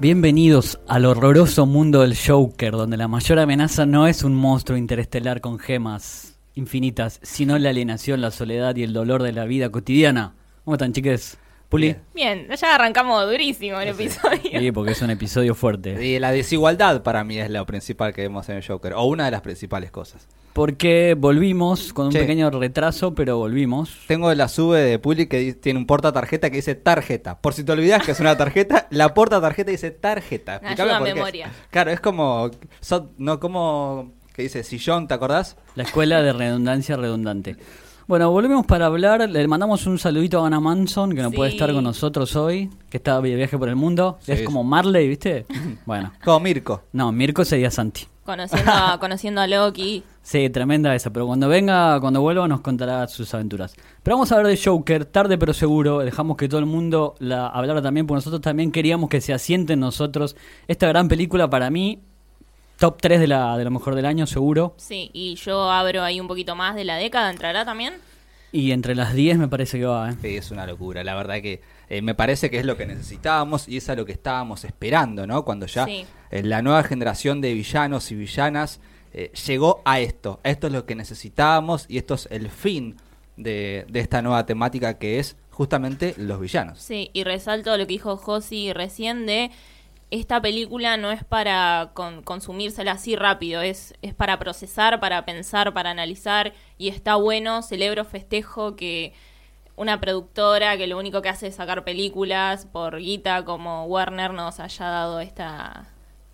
Bienvenidos al horroroso mundo del Joker, donde la mayor amenaza no es un monstruo interestelar con gemas infinitas, sino la alienación, la soledad y el dolor de la vida cotidiana. ¿Cómo están, chiques? Puli. Bien, ya arrancamos durísimo el episodio. Sí, porque es un episodio fuerte. Y la desigualdad para mí es lo principal que vemos en el Joker, o una de las principales cosas. Porque volvimos con un Che. pequeño retraso, pero volvimos. Tengo la sube de Puli que tiene un porta tarjeta que dice tarjeta. Por si te olvidas que es una tarjeta, la porta tarjeta dice tarjeta. Ayuda a por qué. memoria. Claro, es como. so- no como. que dice sillón, ¿te acordás? La escuela de redundancia redundante. Bueno, volvemos para hablar. Le mandamos un saludito a Ana Manson, que no Sí. puede estar con nosotros hoy, que está de viaje por el mundo. Sí, es como Marley, ¿viste? Bueno. Como Mirko. No, Mirko sería Santi. Conociendo a, conociendo a Loki. Sí, tremenda esa, pero cuando venga, cuando vuelva nos contará sus aventuras. Pero vamos a hablar de Joker, tarde pero seguro, dejamos que todo el mundo la hablara también, porque nosotros también queríamos que se asiente en nosotros esta gran película para mí, top 3 de, la, de lo mejor del año seguro, Sí, y yo abro ahí un poquito más de la década, ¿entrará también? y entre las 10 me parece que va, ¿eh? Sí, es una locura. La verdad que eh, me parece que es lo que necesitábamos y es a lo que estábamos esperando, ¿no? Cuando ya Sí. eh, la nueva generación de villanos y villanas eh, llegó a esto. Esto es lo que necesitábamos y esto es el fin de, de esta nueva temática que es justamente los villanos. Sí, y resalto lo que dijo Josi recién de esta película no es para con- consumírsela así rápido, es, es para procesar, para pensar, para analizar y está bueno, celebro, festejo que una productora que lo único que hace es sacar películas por guita como Warner nos haya dado esta,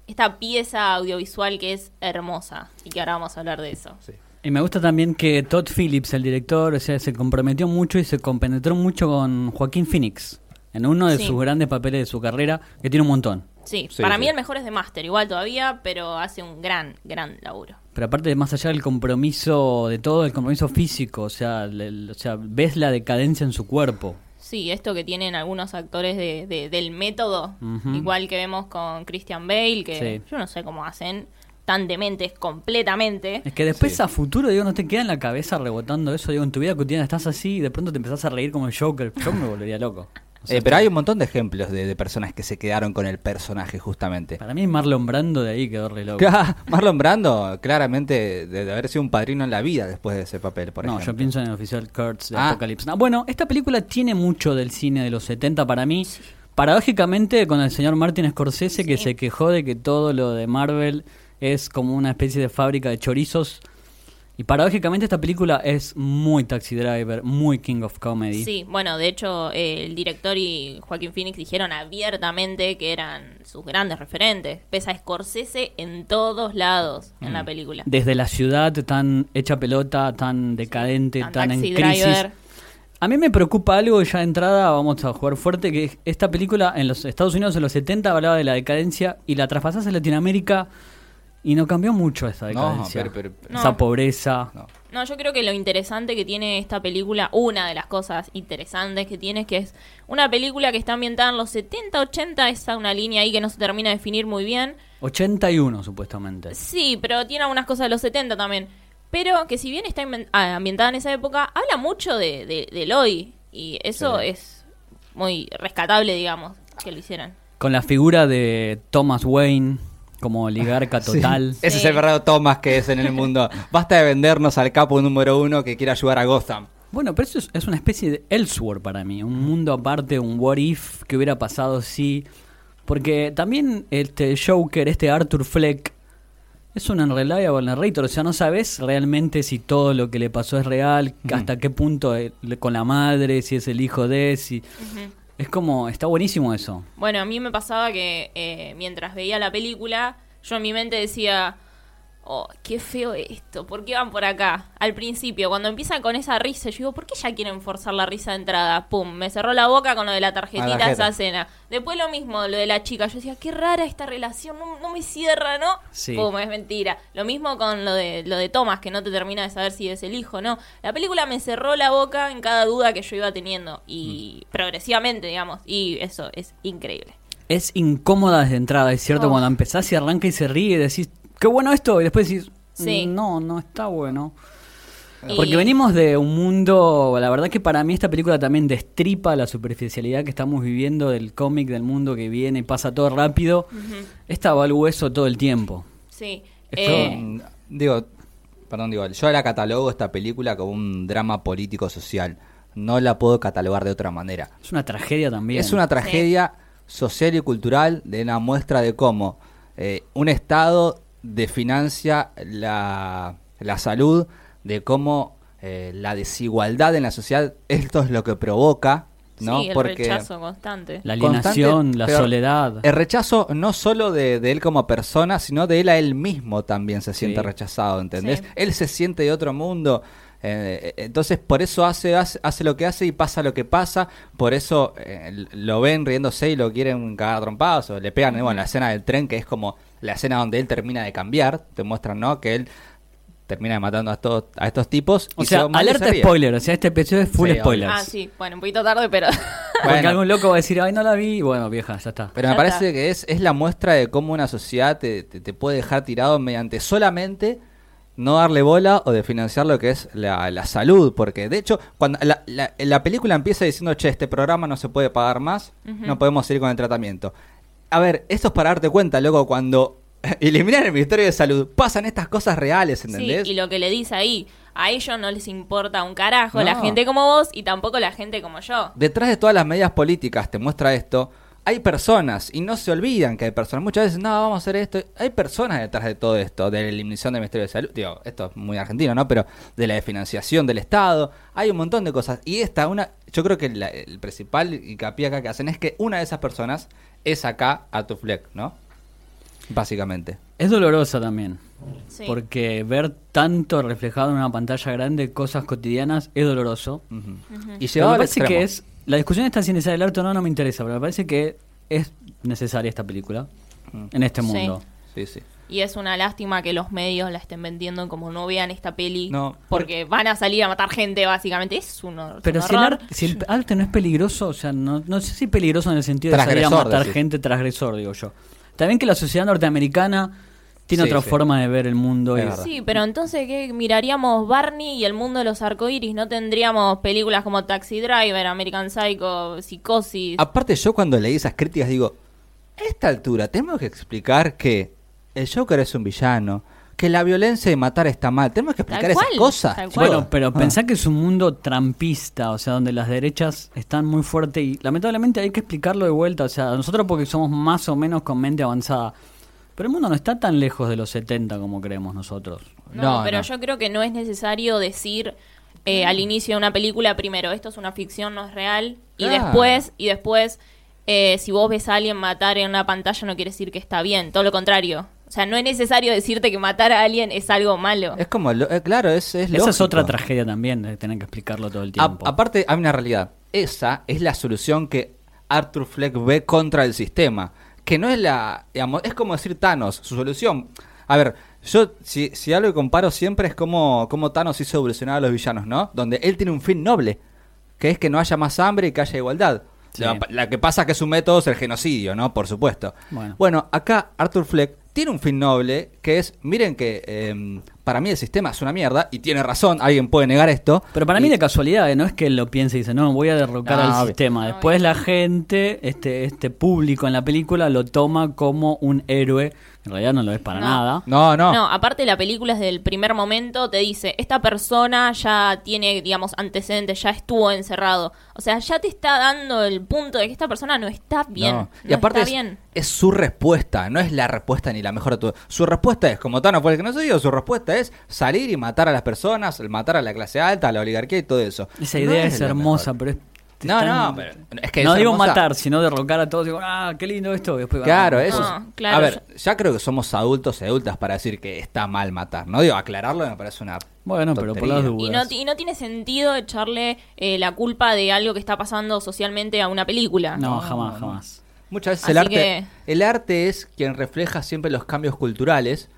esta pieza audiovisual que es hermosa y que ahora vamos a hablar de eso. Sí. Y me gusta también que Todd Phillips, el director, o sea, se comprometió mucho y se compenetró mucho con Joaquín Phoenix, en uno de Sí. sus grandes papeles de su carrera, que tiene un montón. Sí, Sí, para sí. mí el mejor es de Master, igual todavía, pero hace un gran, gran laburo. Pero aparte de más allá del compromiso de todo, el compromiso físico, o sea, el- o sea, ves la decadencia en su cuerpo. Sí, esto que tienen algunos actores de, de- del método, igual que vemos con Christian Bale, que Sí. yo no sé cómo hacen, tan dementes completamente. Es que después Sí. a futuro, digo, no te queda en la cabeza rebotando eso, digo, en tu vida cotidiana estás así y de pronto te empezás a reír como el Joker. Yo me volvería loco. O sea, Eh, pero hay un montón de ejemplos de, de personas que se quedaron con el personaje justamente. Para mí Marlon Brando de ahí quedó re loco. Marlon Brando claramente debe haber sido un padrino en la vida después de ese papel, por no, ejemplo. yo pienso en el oficial Kurtz de Ah. Apocalypse. Bueno, esta película tiene mucho del cine de los 70 para mí. Paradójicamente con el señor Martin Scorsese que se quejó de que todo lo de Marvel es como una especie de fábrica de chorizos. Y paradójicamente esta película es muy Taxi Driver, muy King of Comedy. Sí, bueno, de hecho eh, el director y Joaquín Phoenix dijeron abiertamente que eran sus grandes referentes. Pesa Scorsese en todos lados en Mm. la película. Desde la ciudad tan hecha pelota, tan decadente, Tan tan en Taxi crisis. Driver. A mí me preocupa algo ya de entrada vamos a jugar fuerte, que esta película en los Estados Unidos en los 70 hablaba de la decadencia y la traspasás a Latinoamérica y no cambió mucho esta No, decadencia. pero- pero- pero- Esa No. pobreza. No. No, yo creo que lo interesante que tiene esta película, una de las cosas interesantes que tiene es que es una película que está ambientada en los 70, 80, está una línea ahí que no se termina de definir muy bien. 81 supuestamente. Sí, pero tiene algunas cosas de los 70 también. Pero que si bien está ah, ambientada en esa época, habla mucho de, de- del hoy. Y eso Sí. es muy rescatable, digamos, que lo hicieran. Con la figura de Thomas Wayne como oligarca Sí. total. Ese Sí. es el verdadero Thomas que es en el mundo. Basta de vendernos al capo número uno que quiere ayudar a Gotham. Bueno, pero eso es, es una especie de Elseworld para mí, un mundo aparte, un what if que hubiera pasado si... Porque también este Joker, este Arthur Fleck, es un unreliable narrator, o sea, no sabes realmente si todo lo que le pasó es real, hasta qué punto eh, con la madre, si es el hijo de, si... Es como, está buenísimo eso. Bueno, a mí me pasaba que eh, mientras veía la película, yo en mi mente decía, oh, qué feo esto, ¿por qué van por acá? Al principio, cuando empiezan con esa risa, yo digo, ¿por qué ya quieren forzar la risa de entrada? Pum, me cerró la boca con lo de la tarjetita, la esa escena. Después lo mismo, lo de la chica, yo decía, qué rara esta relación, no, no me cierra, ¿no? Sí. Pum, es mentira. Lo mismo con lo de, lo de Thomas, que no te termina de saber si es el hijo o no. La película me cerró la boca en cada duda que yo iba teniendo, y progresivamente, digamos, y eso es increíble. Es incómoda desde entrada, es cierto, Oh. cuando empezás y arranca y se ríe y decís, qué bueno esto, y después decís, Sí. no, no está bueno. Y- Porque venimos de un mundo, la verdad que para mí esta película también destripa la superficialidad que estamos viviendo del cómic, del mundo que viene y pasa todo rápido. Esta va al hueso todo el tiempo. Sí. Yo, Eh, mm, digo, perdón, digo, yo la catalogo esta película como un drama político-social. No la puedo catalogar de otra manera. Es una tragedia también. Es una tragedia social y cultural de una muestra de cómo eh, un Estado desfinancia la, la salud, de cómo eh, la desigualdad en la sociedad, esto es lo que provoca, ¿no? sí, el rechazo constante. La alienación, constante, la soledad. El rechazo no solo de, de él como persona, sino de él a él mismo también se siente Sí. rechazado, ¿entendés? Sí. Él se siente de otro mundo. Eh, entonces por eso hace, hace hace lo que hace y pasa lo que pasa, por eso eh, lo ven riéndose y lo quieren cagar trompadas o le pegan, bueno, la escena del tren que es como la escena donde él termina de cambiar, te muestran, ¿no? Que él termina matando a estos, a estos tipos. O y sea, se- alerta spoiler. O sea, este episodio es full Sí, spoilers. Ah, sí, bueno, un poquito tarde, pero... Porque Bueno. algún loco va a decir, ay, no la vi. Bueno, vieja, ya está. Pero me parece está. que es, es la muestra de cómo una sociedad te, te- te puede dejar tirado mediante solamente no darle bola o de financiar lo que es la, la salud. Porque de hecho, cuando la, la- la película empieza diciendo, che, este programa no se puede pagar más, no podemos seguir con el tratamiento. A ver, esto es para darte cuenta, loco, cuando eliminan el Ministerio de Salud, pasan estas cosas reales, Sí, ¿entendés? y lo que le dice ahí, a ellos no les importa un carajo la gente como vos y tampoco la gente como yo. detrás de todas las medidas políticas, te muestra esto, hay personas y no se olvidan que hay personas. Muchas veces, no, vamos a hacer esto. Hay personas detrás de todo esto, de la eliminación del Ministerio de Salud. Digo, esto es muy argentino, ¿no? Pero de la financiación del Estado. Hay un montón de cosas. Y esta, una, yo creo que la- el principal hincapié acá que hacen es que una de esas personas es acá Arthur Fleck, ¿no? Básicamente. Es dolorosa también. Sí. Porque ver tanto reflejado en una pantalla grande cosas cotidianas es doloroso. Y llevado al que extremo. es. La discusión está si es necesaria el arte o no, no me interesa, pero me parece que es necesaria esta película Mm. en este Sí. mundo. Sí, sí. Y es una lástima que los medios la estén vendiendo como no vean esta peli. No, porque van a salir a matar gente, básicamente. Es un, hor- Pero un si el, horror. arte, si el arte no es peligroso, o sea, no, no sé si peligroso en el sentido de salir a matar decís. gente transgresor, digo yo. También que la sociedad norteamericana tiene Sí, otra sí. forma de ver el mundo. Es y-. Sí, pero entonces, ¿qué? Miraríamos Barney y el mundo de los arcoíris. No tendríamos películas como Taxi Driver, American Psycho, Psicosis. Aparte, yo cuando leí esas críticas digo, a esta altura tenemos que explicar que el Joker es un villano, que la violencia de matar está mal. Tenemos que explicar esas cual, cosas. tal cual. Bueno, pero Ah. pensá que es un mundo trampista, o sea, donde las derechas están muy fuertes y lamentablemente hay que explicarlo de vuelta, o sea, nosotros porque somos más o menos con mente avanzada, pero el mundo no está tan lejos de los 70 como creemos nosotros. No, No, pero no. yo creo que no es necesario decir eh, al inicio de una película, primero, esto es una ficción, no es real, y después, y después, eh, si vos ves a alguien matar en una pantalla no quiere decir que está bien, todo lo contrario. O sea, no es necesario decirte que matar a alguien es algo malo. Es como, lo- eh, claro, es, es Esa es otra tragedia también, de tener que explicarlo todo el A- tiempo. aparte, hay una realidad. Esa es la solución que Arthur Fleck ve contra el sistema. Que no es la. digamos, es como decir Thanos, su solución. A ver, yo, si, si algo que comparo siempre es como, como Thanos hizo evolucionar a los villanos, ¿no? Donde él tiene un fin noble, que es que no haya más hambre y que haya igualdad. Sí. La, la que pasa que su método es el genocidio, ¿no? Por supuesto. Bueno. Bueno, acá Arthur Fleck tiene un fin noble, que es, miren que eh, para mí el sistema es una mierda, y tiene razón, alguien puede negar esto. Pero para mí Y- de casualidad, ¿eh? no es que él lo piense y dice, no, voy a derrocar No, al obvio. sistema. Después la gente, este, este público en la película lo toma como un héroe. En realidad no lo es para No. nada. No, no. No, aparte la película desde el primer momento te dice, esta persona ya tiene, digamos, antecedentes, ya estuvo encerrado. O sea, ya te está dando el punto de que esta persona no está bien. No. No, Y aparte está es, bien. es su respuesta, no es la respuesta ni la mejor de todo. Su respuesta es, como Thanos fue el que no se dio, su respuesta es salir y matar a las personas, matar a la clase alta, a la oligarquía y todo eso. Esa No idea es, la hermosa, mejor. pero es... No, tan- no, pero es que no es digo hermosa. matar, sino derrocar a todos. Digo, ah, qué lindo esto. y después, ah, Claro, no, eso. es- No, claro, a ver, ya creo que somos adultos y adultas para decir que está mal matar. No digo aclararlo, me parece una. Bueno, pero por las Y dudas. no, ti- y no tiene sentido echarle eh, la culpa de algo que está pasando socialmente a una película. No, No, jamás, no. jamás. Muchas veces Así el arte, que- el arte es quien refleja siempre los cambios culturales.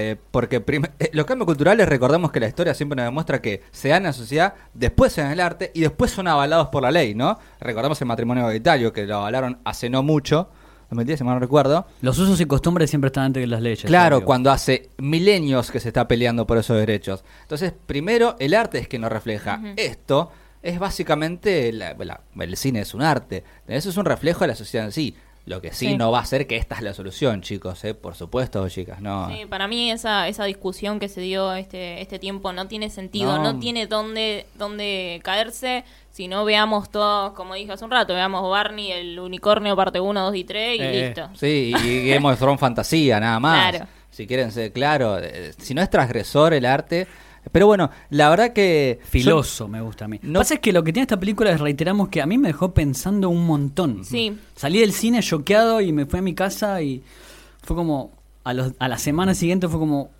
Eh, porque eh, los cambios culturales, recordemos que la historia siempre nos demuestra que se dan en la sociedad, después se dan en el arte y después son avalados por la ley, ¿no? Recordemos el matrimonio igualitario, que lo avalaron hace no mucho, 2010 si mal no recuerdo. Los usos y costumbres siempre están antes que las leyes. Claro, obvio. cuando hace milenios que se está peleando por esos derechos. Entonces, primero, el arte es que nos refleja. Esto es básicamente, la- la- el cine es un arte. Eso es un reflejo de la sociedad en sí. Lo que sí, Sí. no va a ser que esta es la solución, chicos, ¿eh? por supuesto, chicas. No. Sí, para mí esa, esa discusión que se dio este, este tiempo no tiene sentido, No. no, tiene dónde, dónde caerse. Si no veamos todos, como dije hace un rato, veamos Barney, el unicornio parte 1, 2 y 3 y Eh, listo. Sí, y Game of Thrones fantasía, nada más. Claro. Si quieren ser claro, eh, si no es transgresor el arte. Pero bueno, la verdad que. Filoso me gusta a mí. Lo No- que pasa es que lo que tiene esta película es, reiteramos, que a mí me dejó pensando un montón. Sí. Salí del cine choqueado y me fui a mi casa y fue como, a, los, a la semana siguiente fue como,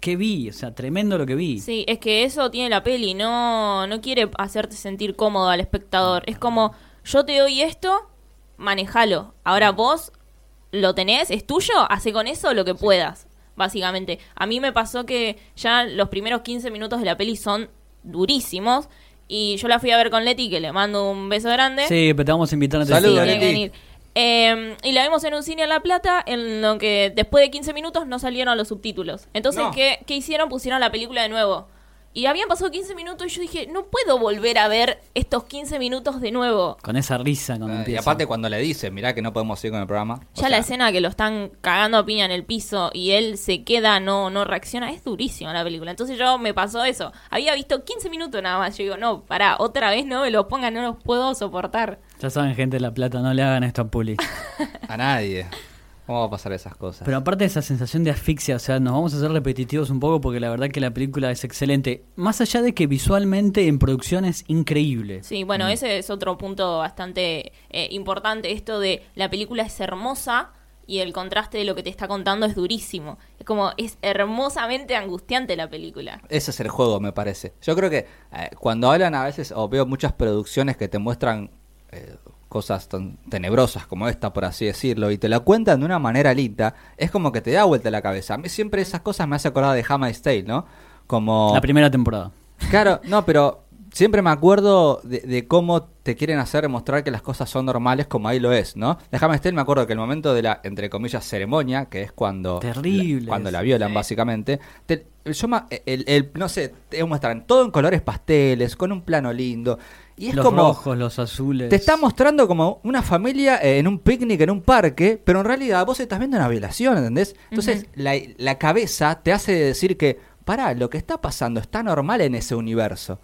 ¿qué vi? O sea, tremendo lo que vi. Sí, es que eso tiene la peli, no, no quiere hacerte sentir cómodo al espectador. Es como, yo te doy esto, manejalo. Ahora vos lo tenés, es tuyo, hace con eso lo que puedas, básicamente. A mí me pasó que ya los primeros 15 minutos de la peli son durísimos. Y yo la fui a ver con Leti, que le mando un beso grande. Sí, pero te vamos a invitar a Sí, Saludos, tiene que Leti. venir. Eh, y la vimos en un cine en La Plata, en lo que después de 15 minutos no salieron los subtítulos. Entonces, No. ¿qué, qué hicieron? Pusieron la película de nuevo. Y habían pasado 15 minutos y yo dije, no puedo volver a ver estos 15 minutos de nuevo. Con esa risa cuando Eh, y empieza. aparte, cuando le dice, mirá que no podemos seguir con el programa. o Ya la sea, escena que lo están cagando a piña en el piso y él se queda, no, no reacciona, es durísima la película. Entonces yo me pasó eso. Había visto 15 minutos nada más. Yo digo, no, pará, otra vez no me lo pongan, no los puedo soportar. Ya saben, gente de La Plata, no le hagan esto a Puli. A nadie. ¿Cómo va a pasar esas cosas? Pero aparte de esa sensación de asfixia, o sea, nos vamos a hacer repetitivos un poco porque la verdad que la película es excelente. Más allá de que visualmente en producción es increíble. Sí, bueno, ese es otro punto bastante eh, importante. Esto de la película es hermosa y el contraste de lo que te está contando es durísimo. Es como, es hermosamente angustiante la película. Ese es el juego, me parece. Yo creo que eh, cuando hablan a veces, o veo muchas producciones que te muestran eh, cosas tan tenebrosas como esta, por así decirlo, y te la cuentan de una manera linda, es como que te da vuelta la cabeza. A mí siempre esas cosas me hace acordar de Handmaid's Tale, ¿no? Como... La primera temporada. Claro, no, pero siempre me acuerdo de, de cómo te quieren hacer demostrar que las cosas son normales como ahí lo es, ¿no? Déjame estar, me acuerdo que el momento de la, entre comillas, ceremonia, que es cuando... Terrible la- cuando la violan, Sí. básicamente. te- yo el, el- no sé, te muestran todo en colores pasteles, con un plano lindo. Y es los como... rojos, los azules. Te está mostrando como una familia eh, en un picnic, en un parque, pero en realidad vos estás viendo una violación, ¿entendés? Entonces la, la cabeza te hace decir que, pará, lo que está pasando está normal en ese universo.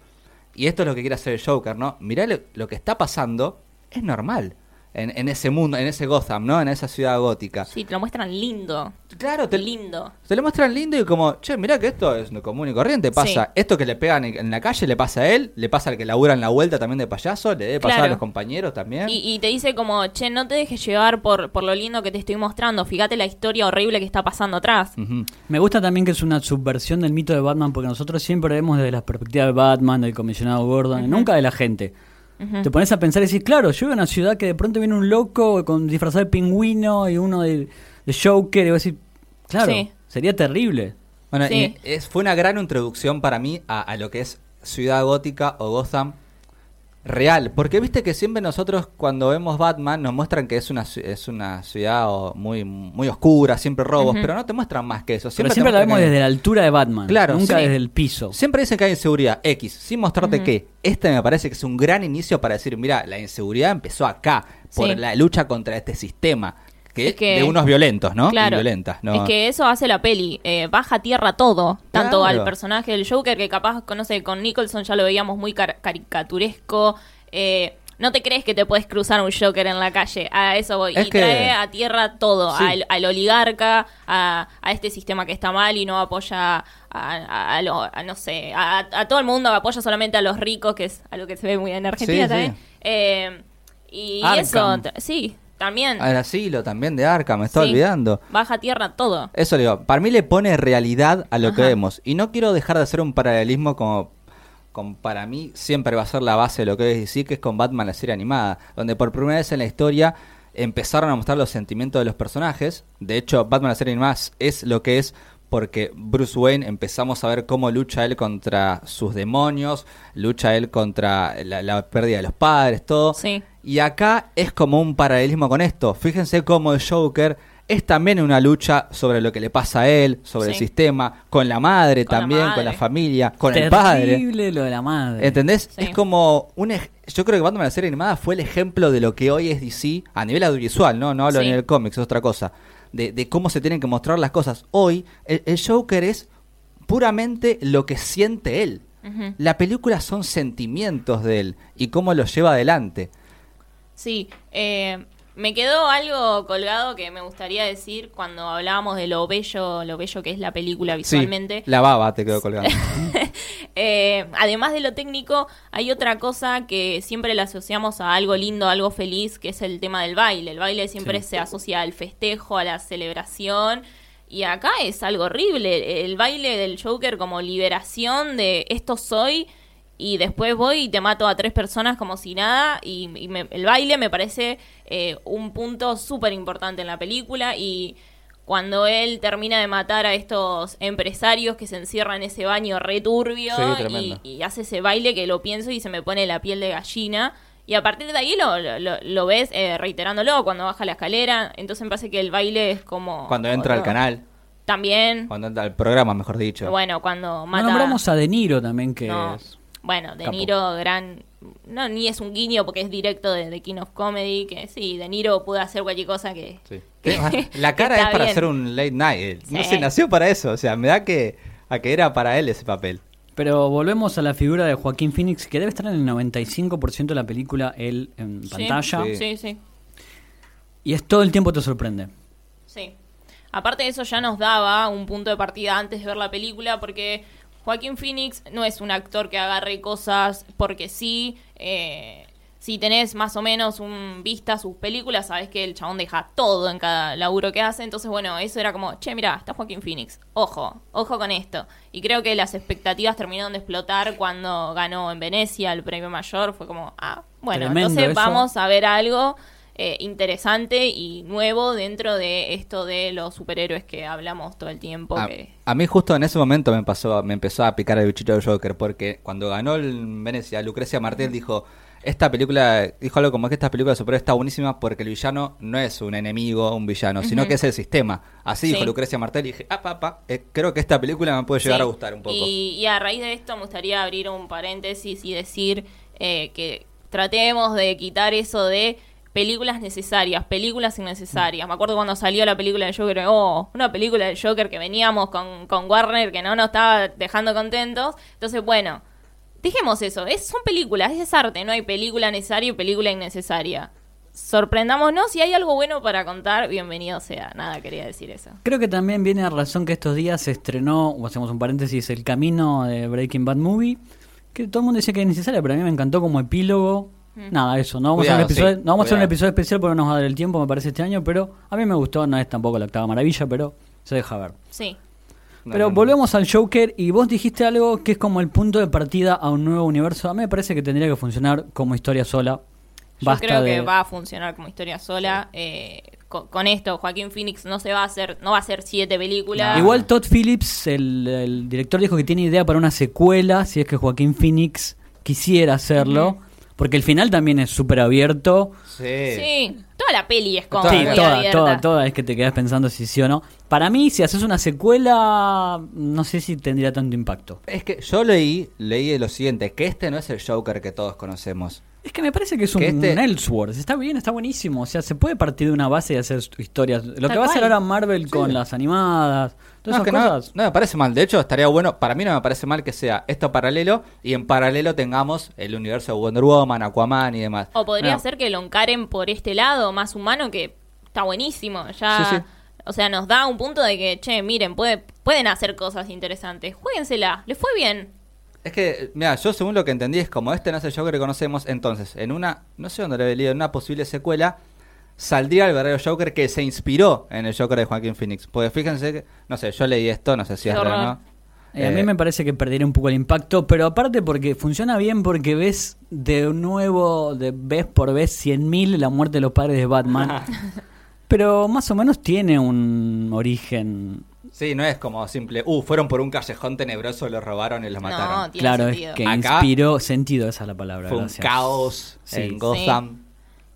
Y esto es lo que quiere hacer el Joker, ¿no? Mirá lo, lo que está pasando, es normal. En, en ese mundo, en ese Gotham, ¿no? En esa ciudad gótica. Sí, te lo muestran lindo. Claro, te, Lindo. te lo muestran lindo y como, che, mirá que esto es común y corriente, pasa. Sí. Esto que le pegan en, la calle le pasa a él, le pasa al que labura en la vuelta también de payaso, le debe pasar a los compañeros también. Y, y te dice como, che, no te dejes llevar por, por lo lindo que te estoy mostrando. Fíjate la historia horrible que está pasando atrás. Me gusta también que es una subversión del mito de Batman porque nosotros siempre vemos desde la perspectiva de Batman, del comisionado Gordon, y nunca de la gente. Te pones a pensar y decís, claro, yo vivo en una ciudad que de pronto viene un loco con disfrazado de pingüino y uno de, de Joker y vos decís, claro, Sí. sería terrible. Bueno, Sí. y es, fue una gran introducción para mí a, a lo que es Ciudad Gótica o Gotham real. Porque viste que siempre nosotros cuando vemos Batman nos muestran que es una, es una ciudad o- muy, muy oscura, siempre robos, pero no te muestran más que eso. Pero te siempre la vemos que- desde la altura de Batman, Claro, nunca sí. desde el piso. Siempre dicen que hay inseguridad X, sin mostrarte que este me parece que es un gran inicio para decir, mira, la inseguridad empezó acá, por Sí. la lucha contra este sistema, que, Es que- de unos violentos, ¿no? Y Claro. violentas, ¿no? Es que eso hace la peli. eh, baja a tierra todo. Tanto Claro. al personaje del Joker, que capaz, no sé, con Nicholson ya lo veíamos muy car- caricaturesco. eh, no te crees que te puedes cruzar un Joker en la calle. A eso voy. Es y que- trae a tierra todo. Sí. Al, al oligarca, a, a este sistema que está mal y no apoya a, a- a lo- a, no sé, a, todo el mundo. Apoya solamente a los ricos, que es algo que se ve muy en Argentina Sí, sí. también. Eh, y Arkham. eso, sí, también. Al asilo también de Arkham, me estaba Sí. olvidando. Baja tierra todo. Eso le digo, para mí le pone realidad a lo que vemos. Y no quiero dejar de hacer un paralelismo como, como para mí siempre va a ser la base de lo que es decir, que es con Batman la serie animada, donde por primera vez en la historia empezaron a mostrar los sentimientos de los personajes. De hecho, Batman la serie animada es lo que es porque Bruce Wayne empezamos a ver cómo lucha él contra sus demonios, lucha él contra la, la pérdida de los padres, todo. Sí. Y acá es como un paralelismo con esto. Fíjense cómo el Joker es también una lucha sobre lo que le pasa a él, sobre el sistema, con la madre Con la también, con la familia, con el padre. Terrible lo de la madre. ¿Entendés? Sí. Es como un yo creo que Batman la serie animada fue el ejemplo de lo que hoy es DC a nivel audiovisual, no, no hablo Sí. a nivel cómics, es otra cosa. De, de cómo se tienen que mostrar las cosas. Hoy el, el Joker es puramente lo que siente él. La película son sentimientos de él y cómo los lleva adelante. Sí, eh, me quedó algo colgado que me gustaría decir cuando hablábamos de lo bello, lo bello que es la película visualmente. Sí, la baba te quedó colgando. Eh, además de lo técnico, hay otra cosa que siempre le asociamos a algo lindo, a algo feliz, que es el tema del baile. El baile siempre Sí. se asocia al festejo, a la celebración. Y acá es algo horrible. El baile del Joker como liberación de esto soy y después voy y te mato a tres personas como si nada. Y, y me- el baile me parece eh, un punto súper importante en la película y cuando él termina de matar a estos empresarios que se encierran en ese baño returbio Sí, y, hace ese baile que lo pienso y se me pone la piel de gallina. Y a partir de ahí lo, lo- lo- lo ves eh, reiterándolo cuando baja la escalera. Entonces me parece que el baile es como... Cuando entra al canal, También. cuando entra al programa, mejor dicho. Bueno, cuando No mata... nombramos a De Niro también, que No. es... Bueno, De Capo. Niro, gran. No, ni es un guiño porque es directo de, de King of Comedy. Que sí, De Niro pudo hacer cualquier cosa que. Sí. La cara es para bien. hacer un late night. eh. No Sí. se nació para eso. O sea, me da que a que era para él ese papel. Pero volvemos a la figura de Joaquín Phoenix, que debe estar en el 95% de la película él en Sí, pantalla. Sí. Sí, sí. Y es todo el tiempo te sorprende. Sí. Aparte de eso ya nos daba un punto de partida antes de ver la película porque Joaquín Phoenix no es un actor que agarre cosas porque sí. eh, si tenés más o menos un vista a sus películas, sabes que el chabón deja todo en cada laburo que hace. Entonces, bueno, eso era como, che, mira, está Joaquín Phoenix. Ojo, ojo con esto. Y creo que las expectativas terminaron de explotar cuando ganó en Venecia el premio mayor. Fue como, ah, bueno, Tremendo entonces eso. vamos a ver algo eh, interesante y nuevo dentro de esto de los superhéroes que hablamos todo el tiempo. A, que... a mí justo en ese momento me pasó, me empezó a picar el bichito del Joker porque cuando ganó el Venecia, Lucrecia Martel dijo, esta película, dijo algo como que esta película de superhéroes está buenísima porque el villano no es un enemigo, un villano, sino que es el sistema. Así dijo. Lucrecia Martel y dije, ah, papá, creo que esta película me puede llegar Sí. a gustar un poco. Y, y a raíz de esto me gustaría abrir un paréntesis y decir eh, que tratemos de quitar eso de películas necesarias, películas innecesarias. Me acuerdo cuando salió la película del Joker, oh, una película del Joker que veníamos con, con Warner que no nos estaba dejando contentos. Entonces, bueno, dejemos eso. Es, son películas, es arte, no hay película necesaria y película innecesaria. Sorprendámonos, si hay algo bueno para contar, bienvenido sea. Nada, quería decir eso. Creo que también viene a razón que estos días se estrenó, o hacemos un paréntesis, El Camino de Breaking Bad Movie, que todo el mundo decía que es necesaria, pero a mí me encantó como epílogo. Nada, eso, no vamos, a, hacer un episodio, sí, no vamos a hacer un episodio especial porque no nos va a dar el tiempo, me parece, este año, pero a mí me gustó, no es tampoco la octava maravilla, pero se deja ver. Sí. Pero volvemos al Joker y vos dijiste algo que es como el punto de partida a un nuevo universo. A mí me parece que tendría que funcionar como historia sola. Yo Basta creo de- que va a funcionar como historia sola. eh, con, con esto, Joaquín Phoenix no se va a hacer, no va a hacer siete películas. Igual Todd Phillips, el, el director, dijo que tiene idea para una secuela, si es que Joaquín Phoenix quisiera hacerlo, porque el final también es súper abierto. Sí. Sí, toda la peli es como Sí, muy toda, abierta. toda, toda, es que te quedas pensando si sí o no. Para mí, si haces una secuela, no sé si tendría tanto impacto. Es que yo leí, leí lo siguiente, que este no es el Joker que todos conocemos. Es que me parece que es un, Que este- un Elseworlds. Está bien, está buenísimo. O sea, se puede partir de una base y hacer historias. Lo Tal que va a hacer ahora Marvel con las animadas, todas No, es cosas. no me parece mal. De hecho, estaría bueno. Para mí no me parece mal que sea esto paralelo y en paralelo tengamos el universo de Wonder Woman, Aquaman y demás. O podría No, ser que lo encaren por este lado más humano que está buenísimo. Ya, Sí, sí. o sea, nos da un punto de que, che, miren, puede, pueden hacer cosas interesantes. Juéguensela, les fue bien. Es que, mira, yo según lo que entendí es como este no es el Joker que conocemos, entonces, en una, no sé dónde lo he leído, en una posible secuela, saldría el verdadero Joker que se inspiró en el Joker de Joaquín Phoenix. Porque fíjense que, no sé, yo leí esto, no sé si Qué es real o no. Eh, a mí Eh, me parece que perdería un poco el impacto, pero aparte porque funciona bien porque ves de nuevo, de vez por vez, 100.000 la muerte de los padres de Batman. pero más o menos tiene un origen Sí, no es como simple, uh, fueron por un callejón tenebroso, lo robaron y los No, mataron. tiene Claro, sentido. es que Acá inspiró sentido, esa es la palabra. Fue un gracias. caos Sí. en Gotham.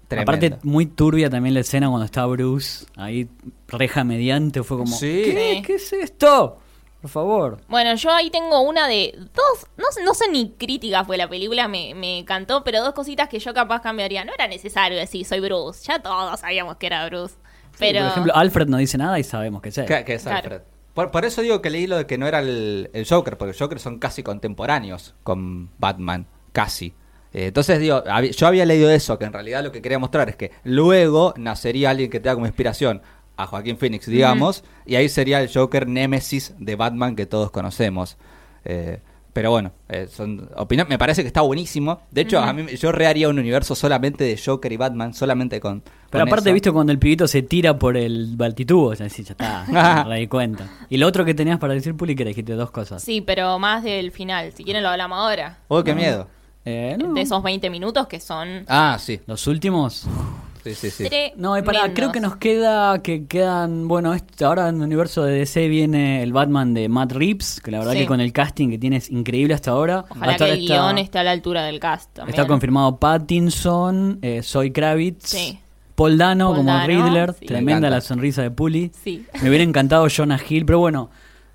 Tremendo. Aparte, muy turbia también la escena cuando está Bruce ahí, reja mediante, fue como, Sí. ¿qué? Sí. ¿Qué es esto? Por favor. Bueno, yo ahí tengo una de dos, no, sé- no sé ni crítica fue la película, me, me encantó, pero dos cositas que yo capaz cambiaría. No era necesario decir soy Bruce, ya todos sabíamos que era Bruce. Pero, Por ejemplo, Alfred no dice nada y sabemos que es él. Que, que es Claro. Alfred. Por, por eso digo que leí lo de que no era el, el Joker, porque el Joker son casi contemporáneos con Batman, casi. Eh, entonces digo, hab- yo había leído eso, que en realidad lo que quería mostrar es que luego nacería alguien que tenga como inspiración a Joaquín Phoenix, digamos, y ahí sería el Joker némesis de Batman que todos conocemos. Eh, pero bueno, eh, son opinión, me parece que está buenísimo. De hecho, a mí yo reharía un universo solamente de Joker y Batman, solamente con. Pero con aparte, eso. viste cuando el pibito se tira por el baltitubo, ya decís, ya está, me di cuenta. Y lo otro que tenías para decir, Puli, que dijiste dos cosas. sí, pero más del final. Si quieren lo hablamos ahora. Oh, qué miedo. Eh, no. De esos 20 minutos que son Ah, sí. Los últimos. Sí, sí, sí. No, y tremendos. creo que nos queda, que quedan, bueno, este- ahora en el universo de DC viene el Batman de Matt Reeves, que la verdad Sí. que con el casting que tiene es increíble hasta ahora. Ojalá que el guion esté a la altura del cast también. Está confirmado Pattinson, eh, Zoe Kravitz, Sí. Paul Dano Paul como Dano, Riddler, tremenda la sonrisa de Puli. Sí. Me hubiera encantado Jonah Hill, pero bueno,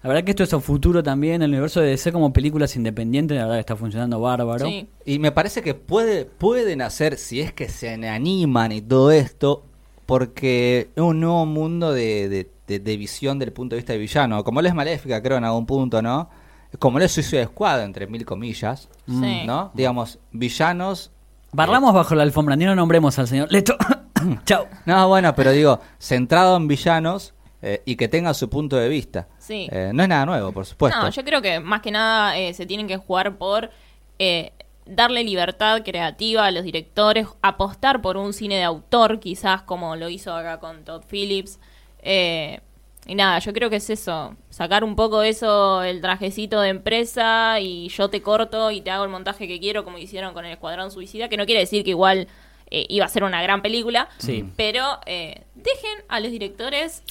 la verdad que esto es a futuro también, el universo de DC como películas independientes, la verdad que está funcionando bárbaro. Sí. Y me parece que puede, pueden hacer, si es que se animan y todo esto, porque es un nuevo mundo de, de, de- de visión del punto de vista de villano. Como él es maléfica, creo, en algún punto, ¿no? Como él es Suicide Squad, entre mil comillas, Sí. ¿no? Digamos, villanos... Barramos bajo la alfombra, ni lo nombremos al señor Leto. Chao. No, bueno, pero digo, centrado en villanos eh, y que tenga su punto de vista. Sí. Eh, no es nada nuevo, por supuesto. No, yo creo que más que nada eh, se tienen que jugar por eh, darle libertad creativa a los directores, apostar por un cine de autor, quizás como lo hizo acá con Todd Phillips. Eh, y nada, yo creo que es eso, sacar un poco eso, el trajecito de empresa y yo te corto y te hago el montaje que quiero, como hicieron con el Escuadrón Suicida, que no quiere decir que igual eh, iba a ser una gran película, Sí. pero eh, dejen a los directores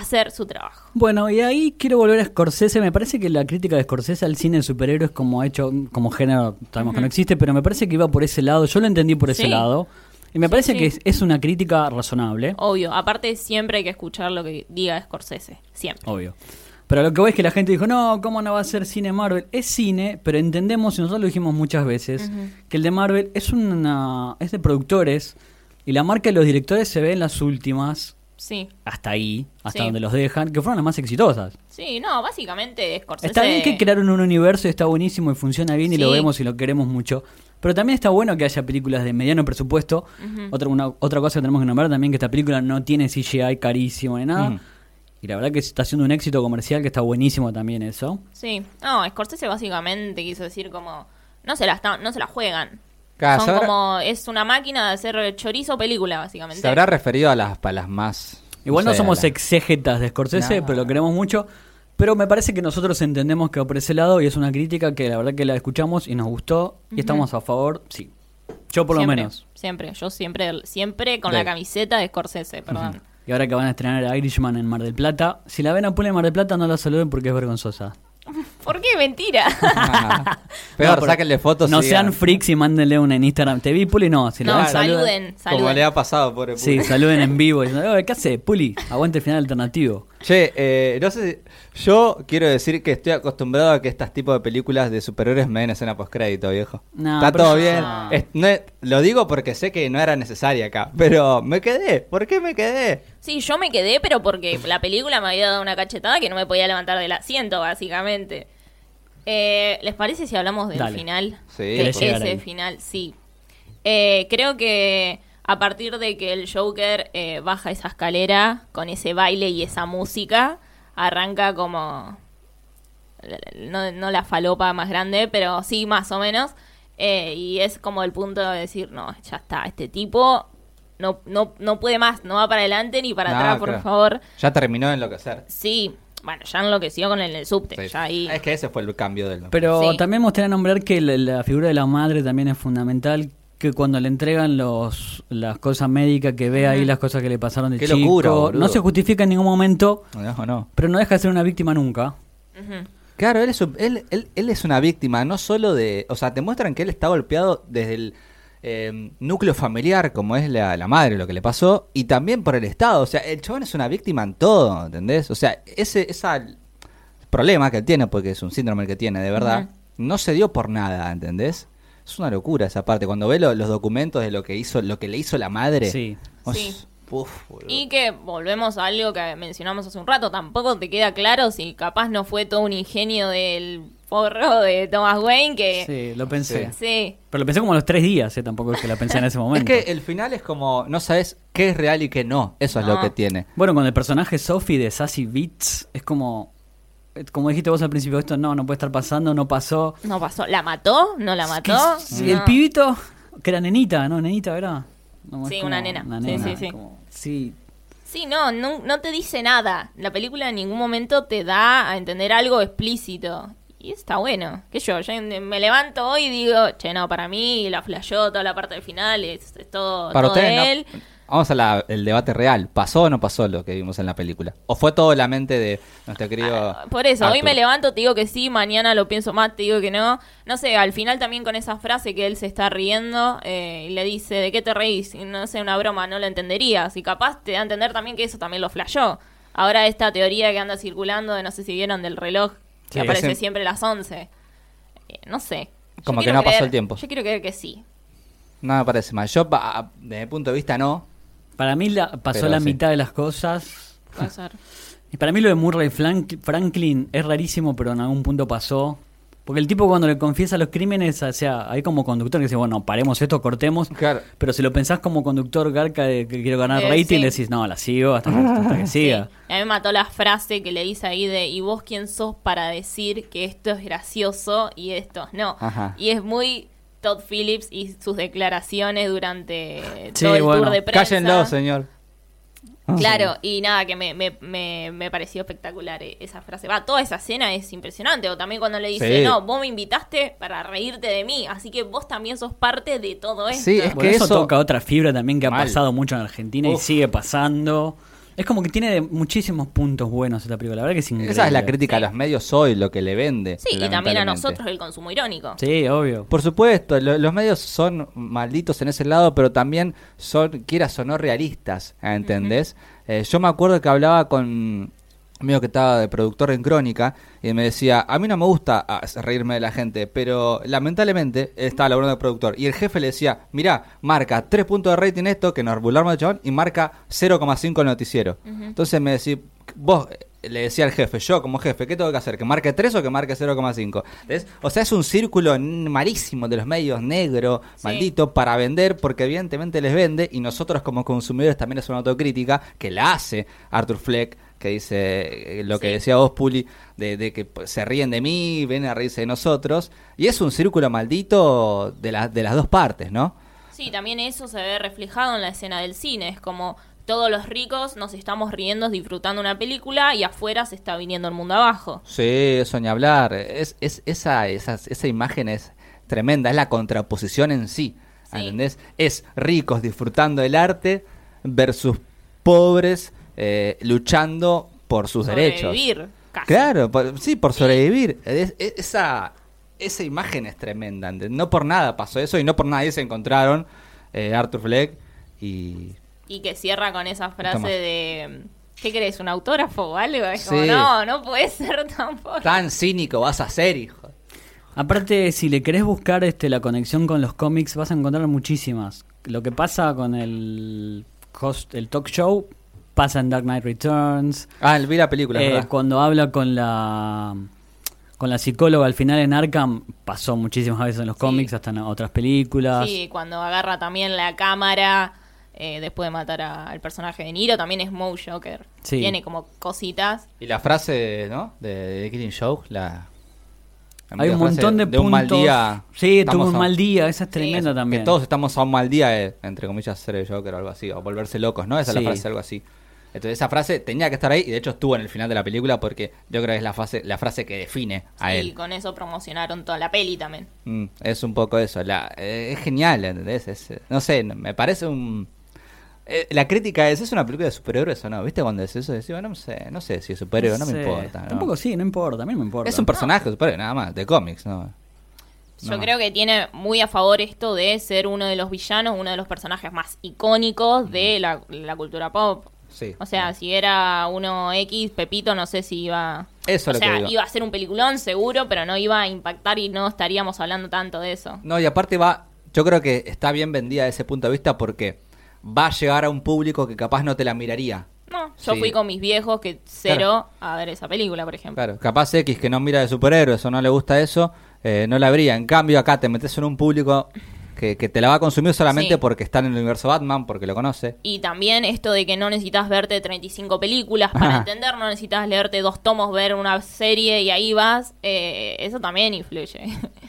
hacer su trabajo. Bueno, y ahí quiero volver a Scorsese. Me parece que la crítica de Scorsese al cine de superhéroes como hecho, como género, sabemos que no existe, pero me parece que iba por ese lado. Yo lo entendí por ese Sí. lado. Y me Sí, parece sí. que es, es una crítica razonable. Obvio, aparte siempre hay que escuchar lo que diga Scorsese, siempre. Obvio. Pero lo que voy es que la gente dijo, no, ¿cómo no va a ser cine Marvel? Es cine, pero entendemos, y nosotros lo dijimos muchas veces, que el de Marvel es una es de productores y la marca de los directores se ve en las últimas, Sí, hasta ahí, hasta Sí. donde los dejan, que fueron las más exitosas. sí, no, básicamente Scorsese... Está bien que crearon un universo y está buenísimo y funciona bien y lo Sí. vemos y lo queremos mucho. Pero también está bueno que haya películas de mediano presupuesto. otra, una- otra cosa que tenemos que nombrar también que esta película no tiene CGI carísimo ni nada. Ujú. Y la verdad que está haciendo un éxito comercial que está buenísimo también eso. Sí, no, Scorsese básicamente quiso decir como... No se la, está- no se la juegan. Claro, Son habrá- como... Es una máquina de hacer chorizo película, básicamente. Se habrá referido a las, a las más... Igual no, sé, somos a exégetas de Scorsese, No. pero lo queremos mucho. Pero me parece que nosotros entendemos que va por ese lado y es una crítica que la verdad que la escuchamos y nos gustó y estamos a favor, sí. Yo por lo menos. Siempre, yo siempre, siempre con la camiseta de Scorsese, perdón. Y ahora que van a estrenar Irishman en Mar del Plata, si la ven a Pula en Mar del Plata no la saluden porque es vergonzosa. ¿Por qué? Mentira. Peor, No, sáquenle fotos. No sean freaks y mándenle una en Instagram. Te vi, Puli, no. Si la no, ven, saluden. saluden. Como le ha pasado, pobre Sí, Puli. saluden en vivo. "Oye, ¿Qué hace, Puli? Aguante el final alternativo. Che, eh, no sé si- Yo quiero decir que estoy acostumbrado a que estas tipos de películas de superhéroes me den escena postcrédito, viejo. No, Está todo yo- bien. no. Es- no es- lo digo porque sé que no era necesaria acá. Pero me quedé. ¿Por qué me quedé? Sí, yo me quedé, pero porque la película me había dado una cachetada que no me podía levantar del asiento, básicamente. Eh, ¿Les parece si hablamos del Dale. final? Sí, De ¿Querés llegar ese ahí? final, sí. Eh, creo que a partir de que el Joker eh, baja esa escalera con ese baile y esa música, arranca como... No, no la falopa más grande, pero sí, más o menos. Eh, y es como el punto de decir, no, ya está, este tipo no, no, no puede más, no va para adelante ni para No, atrás, por claro. favor. Ya terminó de enloquecer. Sí, bueno, ya enloqueció con el subte, Sí. ya ahí. Es que ese fue el cambio del. Pero Sí. también me gustaría nombrar que la, la figura de la madre también es fundamental. Que cuando le entregan los las cosas médicas, que ve ahí las cosas que le pasaron de Qué chico, locura, boludo. no se justifica en ningún momento, pero no deja de ser una víctima nunca. Ujú. Claro, él es, él, él, él es una víctima, no solo de... O sea, te muestran que él está golpeado desde el eh, núcleo familiar, como es la, la madre, lo que le pasó, y también por el Estado. O sea, el chabón es una víctima en todo, ¿entendés? O sea, ese esa problema que él tiene, porque es un síndrome el que tiene, de verdad, no se dio por nada, ¿entendés? Es una locura esa parte. Cuando ve lo- los documentos de lo que hizo, lo que le hizo la madre... Sí. os- Sí. uf, boludo. Y que volvemos a algo que mencionamos hace un rato, tampoco te queda claro si capaz no fue todo un ingenio del forro de Thomas Wayne que... Sí, lo pensé. Sí. Pero lo pensé como a los tres días, eh, tampoco es que la pensé en ese momento. Es que el final es como, no sabes qué es real y qué no. Eso es lo que tiene. Bueno, con el personaje Sophie de Sassy Beats, es como. Es Como dijiste vos al principio, esto no, no puede estar pasando, no pasó. No pasó. ¿La mató? ¿No la mató? Que- sí, El pibito, que era nenita, ¿no? Nenita, ¿verdad? No, Sí, una nena. Sí, sí, sí. como- sí. Sí, no, no, no te dice nada. La película en ningún momento te da a entender algo explícito. Y está bueno. Que yo, yo me levanto hoy y digo, che, no, para mí la flasheó toda la parte del final, es, es todo, Para todo no- él. Vamos al debate real. ¿Pasó o no pasó lo que vimos en la película? ¿O fue todo la mente de nuestro querido... Ah, Por eso, hoy me levanto, te digo que sí, mañana lo pienso más, te digo que no. No sé, al final también con esa frase que él se está riendo eh, y le dice, ¿de qué te reís? Y no sé, una broma, no lo entenderías. Y capaz te da a entender también que eso también lo flashó. Ahora esta teoría que anda circulando de no sé si vieron del reloj que Sí. aparece Ese- siempre a las 11. Eh, no sé. Yo Como que no pasó el tiempo. Yo quiero creer que sí. No me parece mal. Yo, desde mi punto de vista, no. Para mí la, pasó Pero la sí. mitad de las cosas. Puede ser. Y para mí lo de Murray Frank- Franklin es rarísimo, pero en algún punto pasó. Porque el tipo cuando le confiesa los crímenes, o sea, hay como conductor que dice, bueno, paremos esto, cortemos. Claro. Pero si lo pensás como conductor garca de que quiero ganar Eh, rating, sí. decís, no, la sigo hasta, hasta que siga. Sí. A mí me mató la frase que le dice ahí de ¿y vos quién sos para decir que esto es gracioso y esto no? Ajá. Y es muy Todd Phillips y sus declaraciones durante Sí, todo el bueno. tour de prensa. Cállenlo, señor. Claro, y nada, que me, me, me, me pareció espectacular eh, esa frase. Va, toda esa escena es impresionante. O también cuando le dice, Sí. no, vos me invitaste para reírte de mí, así que vos también sos parte de todo esto. Sí, es Bueno, que eso, eso- toca otra fibra también que ha pasado mucho en Argentina y sigue pasando. Es como que tiene de- muchísimos puntos buenos esta película. La verdad que es increíble. Esa es la crítica a los medios hoy, lo que le vende. Sí, y también a nosotros el consumo irónico. Sí, obvio. Por supuesto, lo- los medios son malditos en ese lado, pero también son, quieras o no, realistas, ¿entendés? Eh, yo me acuerdo que hablaba con amigo que estaba de productor en Crónica y me decía, a mí no me gusta reírme de la gente, pero lamentablemente estaba laburando de productor y el jefe le decía, mirá, marca 3 puntos de rating esto, que nos burlamos de chabón, y marca 0,5 el noticiero. Entonces me decía, vos... Le decía al jefe, yo como jefe, ¿qué tengo que hacer? ¿Que marque 3 o que marque 0,5? ¿Ves? O sea, es un círculo malísimo de los medios, negro, Sí. maldito, para vender, porque evidentemente les vende, y nosotros como consumidores también es una autocrítica que la hace Arthur Fleck, que dice eh, lo que Sí. decía vos, Puli, de, de que pues, se ríen de mí, vienen a reírse de nosotros, y es un círculo maldito de, la- de las dos partes, ¿no? Sí, también eso se ve reflejado en la escena del cine. Es como todos los ricos nos estamos riendo disfrutando una película y afuera se está viniendo el mundo abajo. Sí, eso ni hablar. Es, es, esa, esa, esa imagen es tremenda, es la contraposición en sí. Sí. ¿Entendés? Es ricos disfrutando del arte versus pobres eh, luchando por sus derechos. Sobrevivir, casi. Claro, por- sí, por sobrevivir. Es- es- esa, esa imagen es tremenda. No por nada pasó eso y no por nadie se encontraron eh, Arthur Fleck y Y que cierra con esa frase de... ¿Qué crees? ¿Un autógrafo o algo? Es como, Sí. no, no puede ser tampoco. tan cínico vas a ser, hijo. Aparte, si le querés buscar este, la conexión con los cómics, vas a encontrar muchísimas. Lo que pasa con el host, el talk show, pasa en Dark Knight Returns. Ah, vi la película, Eh, verdad. cuando habla con la con la psicóloga al final en Arkham, pasó muchísimas veces en los Sí. cómics, hasta en otras películas. Sí, cuando agarra también la cámara eh, después de matar a- al personaje de Niro, también es Moe Joker. Sí. Tiene como cositas. Y la frase, ¿no? De, de Killing Joke, la... la Hay un montón de, de un mal puntos. día. Sí, tuvo un a- mal día, esa es tremenda que también. todos estamos a un mal día, eh, entre comillas, ser el Joker o algo así, o volverse locos, ¿no? Esa es Sí. la frase, algo así. Entonces esa frase tenía que estar ahí y de hecho estuvo en el final de la película porque yo creo que es la, frase, la frase que define a y él. con eso promocionaron toda la peli también. Mm, es un poco eso. La, eh, es genial, ¿entendés? Es, eh, no sé, me parece un... eh, la crítica es, ¿es una película de superhéroes o no? ¿Viste cuando es eso? Decís, bueno, no sé, no sé si es superhéroe, no, me sé. importa. ¿no? Tampoco sí, no importa, a mí no me importa. Es un personaje de superhéroe, nada más, de cómics, ¿no? Yo No. creo que tiene muy a favor esto de ser uno de los villanos, uno de los personajes más icónicos de la, la cultura pop. Sí. O sea, si era uno X, Pepito, no sé si iba... Eso o es lo que sea, digo. iba a ser un peliculón seguro, pero no iba a impactar y no estaríamos hablando tanto de eso. No, y aparte va, yo creo que está bien vendida desde ese punto de vista porque va a llegar a un público que capaz no te la miraría. No, yo Sí. fui con mis viejos que cero a ver esa película, por ejemplo. Claro, capaz X que no mira de superhéroes o no le gusta eso, eh, no la habría. En cambio, acá te metes en un público que, que te la va a consumir solamente Sí. porque está en el universo Batman, porque lo conoce. Y también esto de que no necesitas verte 35 películas para entender, no necesitas leerte dos tomos, ver una serie y ahí vas, eh, eso también influye.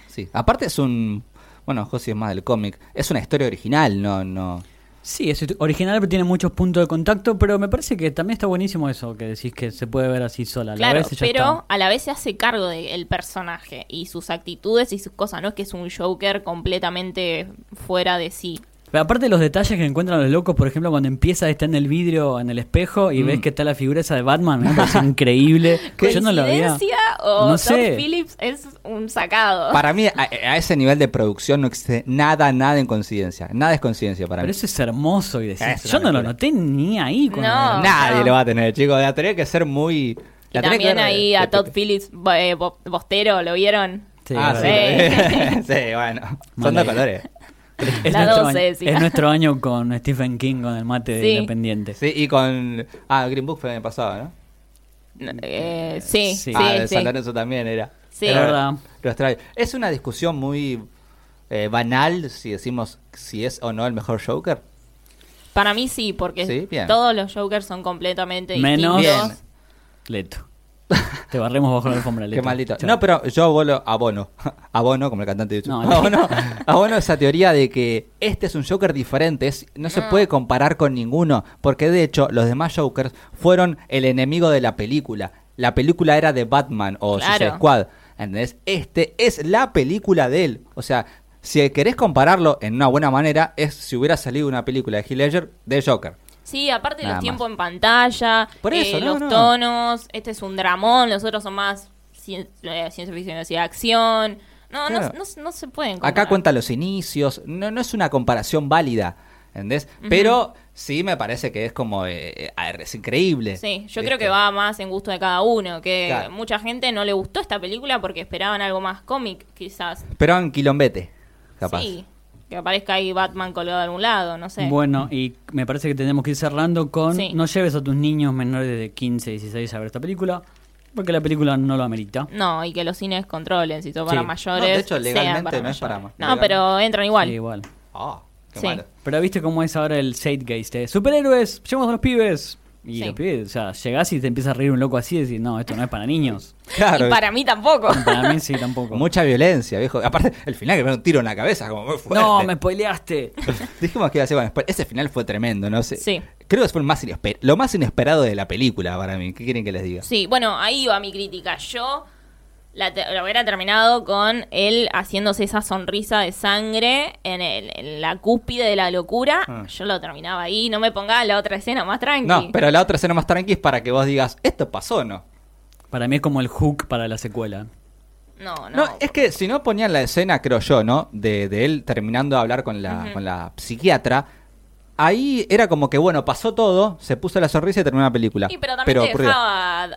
Sí, aparte es un... Bueno, José es más del cómic. Es una historia original, no... no Sí, es original, pero tiene muchos puntos de contacto, pero me parece que también está buenísimo eso, que decís que se puede ver así sola. a la claro, vez pero está. a la vez se hace cargo del personaje y sus actitudes y sus cosas, no es que es un Joker completamente fuera de sí. Pero aparte de los detalles que encuentran los locos, por ejemplo, cuando empieza está en el vidrio, en el espejo, y Mm. ves que está la figura esa de Batman, me parece increíble. Yo no lo había. ¿Coincidencia o No Todd sé. Phillips es un sacado? Para mí, a, a ese nivel de producción no existe nada, nada en coincidencia. Nada es coincidencia para Pero mí. eso es hermoso y Es una yo no lo noté ni ahí. cuando No. Nadie no. lo va a tener, chicos. La tenés que ser muy... Y la también ahí a de- Todd Phillips, eh, Bo- Bostero, ¿lo vieron? Sí, ah, sí. sí, bueno. Son dos colores. Es, La nuestro 12 año, decía. es nuestro año con Stephen King, con el mate de Sí. Independiente. Sí, y con... Ah, Green Book fue el año pasado, ¿no? Eh, sí, Sí. sí, ah, de. San Lorenzo también era. Sí. Es verdad. Los trae. Es una discusión muy eh, banal si decimos si es o no el mejor Joker. Para mí sí, porque todos los Jokers son completamente Menos- distintos. Bien. Leto. Te barremos bajo la alfombra. Qué maldito. No, pero yo abono, abono, abono como el cantante de YouTube. No, abono, abono esa teoría de que este es un Joker diferente, es, no se puede comparar con ninguno, porque de hecho los demás Jokers fueron el enemigo de la película. La película era de Batman o Claro. Suicide Squad. ¿entendés? Este es la película de él. O sea, si querés compararlo en una buena manera, es si hubiera salido una película de Heath Ledger de Joker. Sí, aparte Nada los tiempos en pantalla, Por eso, eh, no, los no. tonos, este es un dramón, los otros son más cien- eh, ciencia ficción, así, acción. No, no- Claro. no, no se pueden Acá comparar. cuenta los inicios, no, no es una comparación válida, ¿entendés? Pero sí me parece que es como, eh, eh, es increíble. Sí, yo ¿viste? creo que va más en gusto de cada uno, que Claro. mucha gente no le gustó esta película porque esperaban algo más cómic, quizás. En quilombete, capaz. Sí, que aparezca ahí Batman colgado de algún lado, no sé. Bueno, y me parece que tenemos que ir cerrando con Sí. no lleves a tus niños menores de 15, 16 a ver esta película, porque la película no lo amerita. No, y que los cines controlen, si son para Sí. mayores. No, de hecho, sean legalmente no es para mayores. ma- No, pero entran igual. Sí, igual. Ah, qué Sí. malo. Pero viste cómo es ahora el Zeitgeist, ¿eh? Superhéroes, llevamos a los pibes. Y Sí. los pibes, o sea, llegás y te empieza a reír un loco así y decís, no, esto no es para niños. Claro, Y para mí tampoco. Para mí sí, tampoco. mucha violencia, viejo. Aparte, el final que me un tiro en la cabeza, como muy fuerte. no, me spoileaste. Dijimos que iba a ser, bueno, ese final fue tremendo, no sé. Sí. Creo que fue el más inesper- lo más inesperado de la película para mí. ¿Qué quieren que les diga? Sí, bueno, ahí va mi crítica. Yo la, te- la hubiera terminado con él haciéndose esa sonrisa de sangre en, el- en la cúspide de la locura. Ah. Yo lo terminaba ahí. No me ponga la otra escena más tranqui. No, pero la otra escena más tranqui es para que vos digas, ¿esto pasó o no? Para mí es como el hook para la secuela. No, no. No, es que si no ponían la escena, creo yo, ¿no? De, de él terminando de hablar con la, Ujú. con la psiquiatra. Ahí era como que, bueno, pasó todo, se puso la sonrisa y terminó la película. Sí, pero también te, ocurrió. dejaba,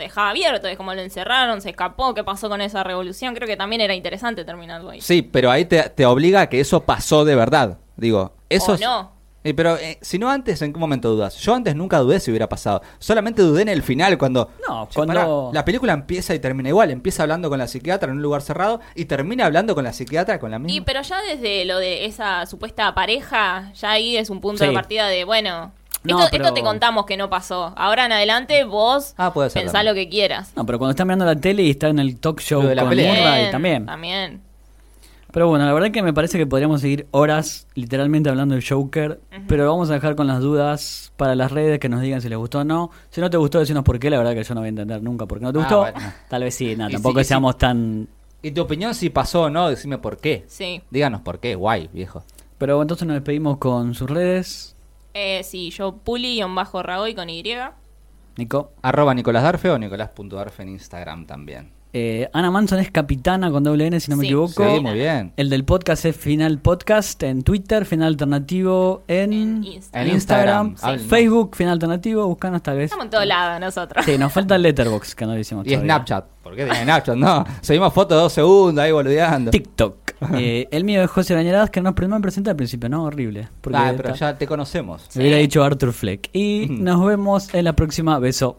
te dejaba abierto, es como lo encerraron, se escapó, qué pasó con esa revolución. Creo que también era interesante terminarlo ahí. Sí, pero ahí te, te obliga a que eso pasó de verdad. Digo, eso... O no. Eh, pero eh, si no antes, ¿en qué momento dudas? Yo antes nunca dudé si hubiera pasado. Solamente dudé en el final cuando... No, Che, cuando- pará, la película empieza y termina igual. Empieza hablando con la psiquiatra en un lugar cerrado y termina hablando con la psiquiatra con la misma... Y pero ya desde lo de esa supuesta pareja, ya ahí es un punto Sí. de partida de, bueno, No, esto, pero- esto te contamos que no pasó. Ahora en adelante vos Ah, puede ser pensá también. lo que quieras. No, pero cuando está mirando la tele y está en el talk show de la con pelea. Murray también. También. Pero bueno, la verdad que me parece que podríamos seguir horas literalmente hablando del Joker, pero lo vamos a dejar con las dudas para las redes que nos digan si les gustó o no. Si no te gustó, decirnos por qué, la verdad que yo no voy a entender nunca por qué no te Ah, gustó. bueno. Tal vez sí, no, Y tampoco si- y si- seamos tan... Y tu opinión si pasó o no, decime por qué. Sí. Díganos por qué, guay, viejo. Pero entonces nos despedimos con sus redes. Eh, sí, yo puli-ragoy con Y. Nico. Arroba Nicolás Darfe o Nicolás.darfe en Instagram también. Eh, Ana Manson es capitana con doble N, si no me equivoco. Sí, muy bien. El del podcast es Final Podcast en Twitter, Final Alternativo en, En Instagram. En Instagram, Sí. háblenos. Facebook, Final Alternativo, buscanos tal vez. Estamos en todos lados nosotros. Sí, nos falta el Letterbox que no lo hicimos Y todavía. Snapchat. ¿Por qué tiene Snapchat? No, subimos fotos de dos segundos ahí boludeando. TikTok. Eh, el mío es José Arañaraz, que no no me presenté al principio, ¿no? Horrible. Porque Ah, pero está- ya te conocemos. me hubiera dicho Arthur Fleck. Y nos vemos en la próxima. Beso.